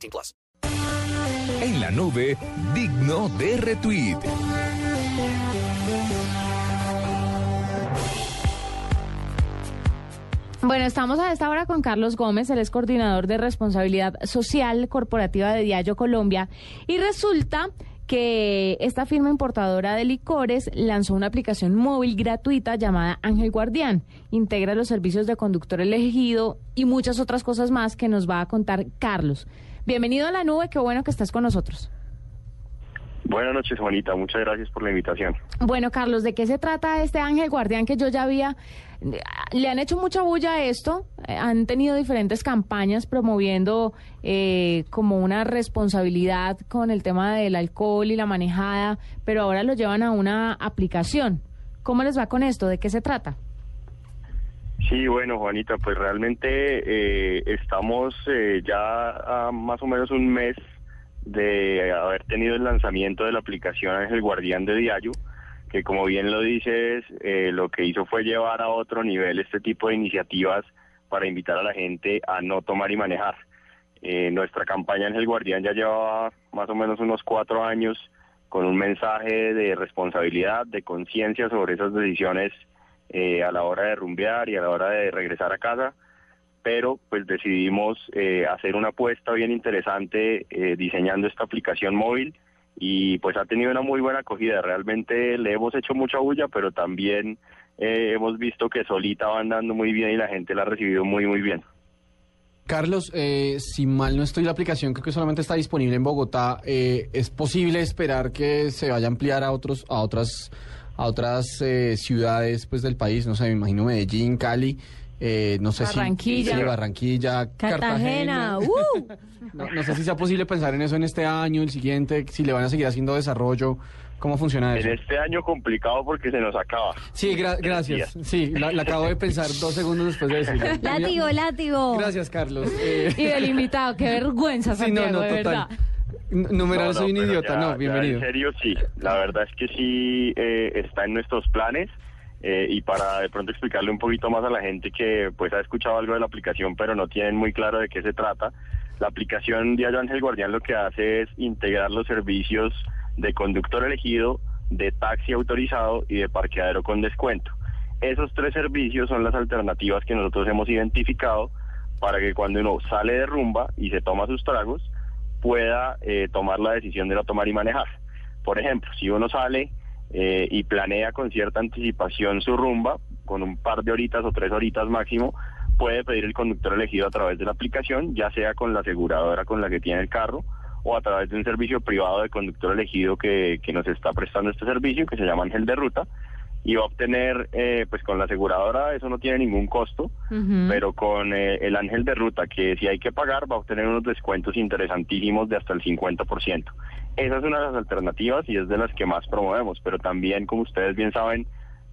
18 plus. En la nube, digno de retweet. Bueno, estamos a esta hora con Carlos Gómez, él es coordinador de responsabilidad social corporativa de Diallo Colombia. Y resulta que esta firma importadora de licores lanzó una aplicación móvil gratuita llamada Ángel Guardián. Integra los servicios de conductor elegido y muchas otras cosas más que nos va a contar Carlos. Bienvenido a la nube, qué bueno que estás con nosotros. Buenas noches, Juanita. Muchas gracias por la invitación. Bueno, Carlos, ¿de qué se trata este Ángel Guardián que yo ya había... Le han hecho mucha bulla a esto, eh, han tenido diferentes campañas promoviendo eh, como una responsabilidad con el tema del alcohol y la manejada, pero ahora lo llevan a una aplicación. ¿Cómo les va con esto? ¿De qué se trata? Sí, bueno, Juanita, pues realmente eh, estamos eh, ya a más o menos un mes de haber tenido el lanzamiento de la aplicación Ángel Guardián de Diallo, que como bien lo dices, eh, lo que hizo fue llevar a otro nivel este tipo de iniciativas para invitar a la gente a no tomar y manejar. Eh, nuestra campaña Ángel Guardián ya llevaba más o menos unos cuatro años con un mensaje de responsabilidad, de conciencia sobre esas decisiones eh, a la hora de rumbear y a la hora de regresar a casa pero pues decidimos eh, hacer una apuesta bien interesante eh, diseñando esta aplicación móvil y pues ha tenido una muy buena acogida. Realmente le hemos hecho mucha bulla, pero también eh, hemos visto que solita va andando muy bien y la gente la ha recibido muy muy bien. Carlos, eh, si mal no estoy, la aplicación creo que solamente está disponible en Bogotá. Eh, ¿Es posible esperar que se vaya a ampliar a otros, a otras, a otras eh, ciudades pues del país? No sé, me imagino Medellín, Cali. Eh, no sé Barranquilla. si sí, Barranquilla, Cartagena, Cartagena. ¡uh! No, no sé si sea posible pensar en eso en este año, el siguiente, si le van a seguir haciendo desarrollo. ¿Cómo funciona En eso? este año complicado porque se nos acaba. Sí, gra- gracias. Sí, la, la acabo de pensar dos segundos después de decirlo. Látigo, látigo. Gracias, Carlos. Eh, Y del invitado, qué vergüenza, sí, no, Santiago, no, de total. verdad. Numeral, No, no, soy un idiota. ya- no, bienvenido. en serio, sí. La verdad es que sí eh, está en nuestros planes. eh, y para de pronto explicarle un poquito más a la gente que pues ha escuchado algo de la aplicación pero no tienen muy claro de qué se trata, la aplicación Diario Ángel Guardián lo que hace es integrar los servicios de conductor elegido, de taxi autorizado y de parqueadero con descuento. Esos tres servicios son las alternativas que nosotros hemos identificado para que cuando uno sale de rumba y se toma sus tragos, pueda eh, tomar la decisión de no tomar y manejar. Por ejemplo, si uno sale eh, y planea con cierta anticipación su rumba, con un par de horitas o tres horitas máximo, puede pedir el conductor elegido a través de la aplicación, ya sea con la aseguradora con la que tiene el carro o a través de un servicio privado de conductor elegido que, que nos está prestando este servicio, que se llama Ángel de Ruta, y va a obtener, eh, pues con la aseguradora eso no tiene ningún costo, pero con eh, el ángel de ruta, que si hay que pagar, va a obtener unos descuentos interesantísimos de hasta el 50%. Esa es una de las alternativas y es de las que más promovemos, pero también, como ustedes bien saben,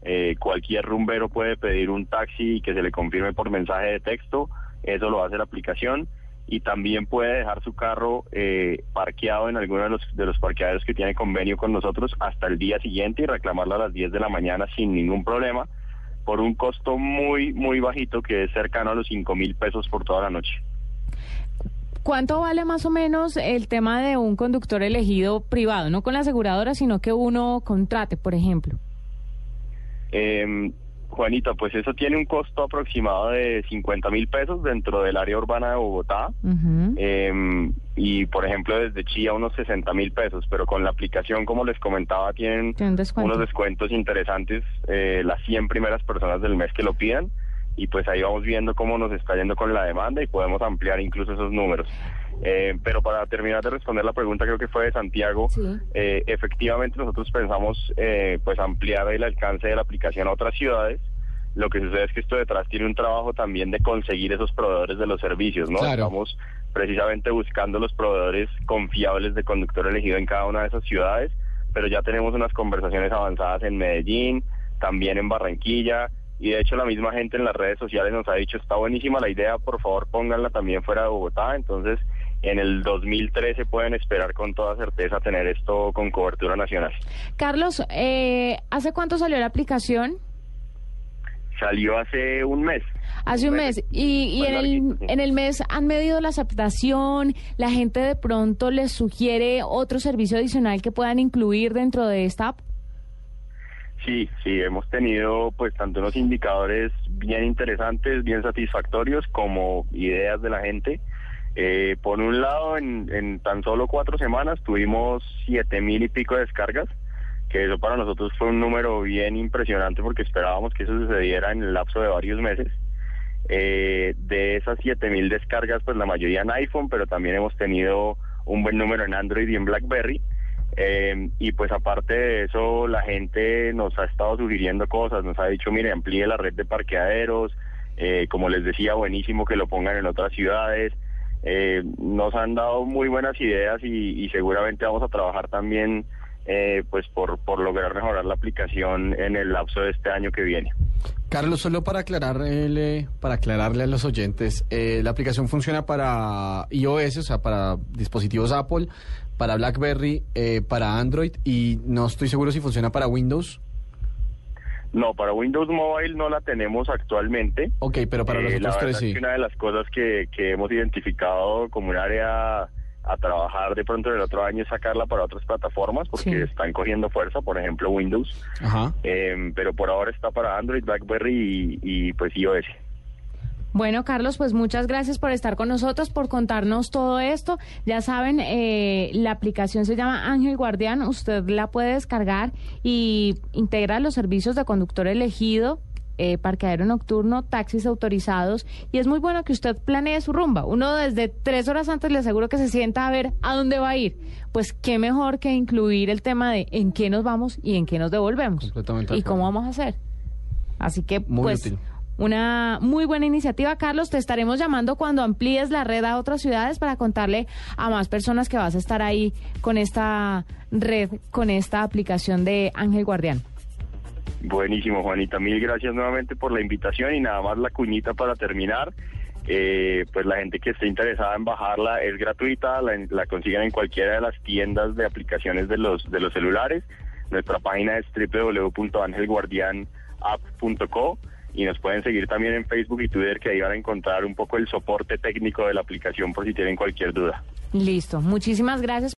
eh, cualquier rumbero puede pedir un taxi y que se le confirme por mensaje de texto, eso lo hace la aplicación y también puede dejar su carro eh, parqueado en alguno de los, de los parqueaderos que tiene convenio con nosotros hasta el día siguiente y reclamarlo a las 10 de la mañana sin ningún problema por un costo muy, muy bajito que es cercano a los 5 mil pesos por toda la noche. ¿Cuánto vale más o menos el tema de un conductor elegido privado? No con la aseguradora, sino que uno contrate, por ejemplo. Eh, Juanita, pues eso tiene un costo aproximado de 50 mil pesos dentro del área urbana de Bogotá. Eh, y por ejemplo desde Chía unos 60 mil pesos, pero con la aplicación como les comentaba tienen descuento. unos descuentos interesantes eh, las 100 primeras personas del mes que lo pidan y pues ahí vamos viendo cómo nos está yendo con la demanda y podemos ampliar incluso esos números. Eh, pero para terminar de responder la pregunta creo que fue de Santiago, Sí. eh, efectivamente nosotros pensamos eh, pues ampliar el alcance de la aplicación a otras ciudades. Lo que sucede es que esto detrás tiene un trabajo también de conseguir esos proveedores de los servicios, ¿no? Claro. Estamos precisamente buscando los proveedores confiables de conductor elegido en cada una de esas ciudades, pero ya tenemos unas conversaciones avanzadas en Medellín, también en Barranquilla, y de hecho la misma gente en las redes sociales nos ha dicho, está buenísima la idea, por favor pónganla también fuera de Bogotá, entonces en el 2013 pueden esperar con toda certeza tener esto con cobertura nacional. Carlos, eh, ¿hace cuánto salió la aplicación? Salió hace un mes. Hace un mes. Y, y en, el, en el mes han medido la aceptación, la gente de pronto les sugiere otro servicio adicional que puedan incluir dentro de esta app. Sí, sí, hemos tenido pues tanto unos indicadores bien interesantes, bien satisfactorios como ideas de la gente. Eh, por un lado, en, tan solo cuatro semanas tuvimos siete mil y pico de descargas, que eso para nosotros fue un número bien impresionante porque esperábamos que eso sucediera en el lapso de varios meses. Eh, de esas siete mil descargas, pues la mayoría en iPhone, pero también hemos tenido un buen número en Android y en BlackBerry. Eh, y pues aparte de eso, la gente nos ha estado sugiriendo cosas, nos ha dicho, mire, amplíe la red de parqueaderos, eh, como les decía, buenísimo que lo pongan en otras ciudades. Eh, nos han dado muy buenas ideas y, y seguramente vamos a trabajar también eh, pues por, por lograr mejorar la aplicación en el lapso de este año que viene. Carlos, solo para aclararle, para aclararle a los oyentes, eh, la aplicación funciona para iOS, o sea, para dispositivos Apple, para BlackBerry, eh, para Android y no estoy seguro si funciona para Windows. No, para Windows Mobile no la tenemos actualmente. Ok, pero para los Eh, otros tres es una de las cosas que, que hemos identificado como un área a trabajar de pronto en el otro año es sacarla para otras plataformas porque Sí. están cogiendo fuerza, por ejemplo Windows, Ajá. Eh, pero por ahora está para Android, BlackBerry y, y pues iOS. Bueno, Carlos, pues muchas gracias por estar con nosotros, por contarnos todo esto. Ya saben, eh, la aplicación se llama Ángel Guardián. Usted la puede descargar y integra los servicios de conductor elegido, eh, parqueadero nocturno, taxis autorizados. Y es muy bueno que usted planee su rumba. Uno desde tres horas antes le aseguro que se sienta a ver a dónde va a ir. Pues qué mejor que incluir el tema de en qué nos vamos y en qué nos devolvemos. Completamente y cómo vamos a hacer. Así que, Muy pues, útil. una muy buena iniciativa, Carlos. Te estaremos llamando cuando amplíes la red a otras ciudades para contarle a más personas que vas a estar ahí con esta red, con esta aplicación de Ángel Guardián. Buenísimo, Juanita. Mil gracias nuevamente por la invitación y nada más la cuñita para terminar. Eh, pues la gente que esté interesada en bajarla es gratuita, la, la consiguen en cualquiera de las tiendas de aplicaciones de los de los celulares. Nuestra página es www.angelguardianapp.co y nos pueden seguir también en Facebook y Twitter que ahí van a encontrar un poco el soporte técnico de la aplicación por si tienen cualquier duda. Listo. Muchísimas gracias.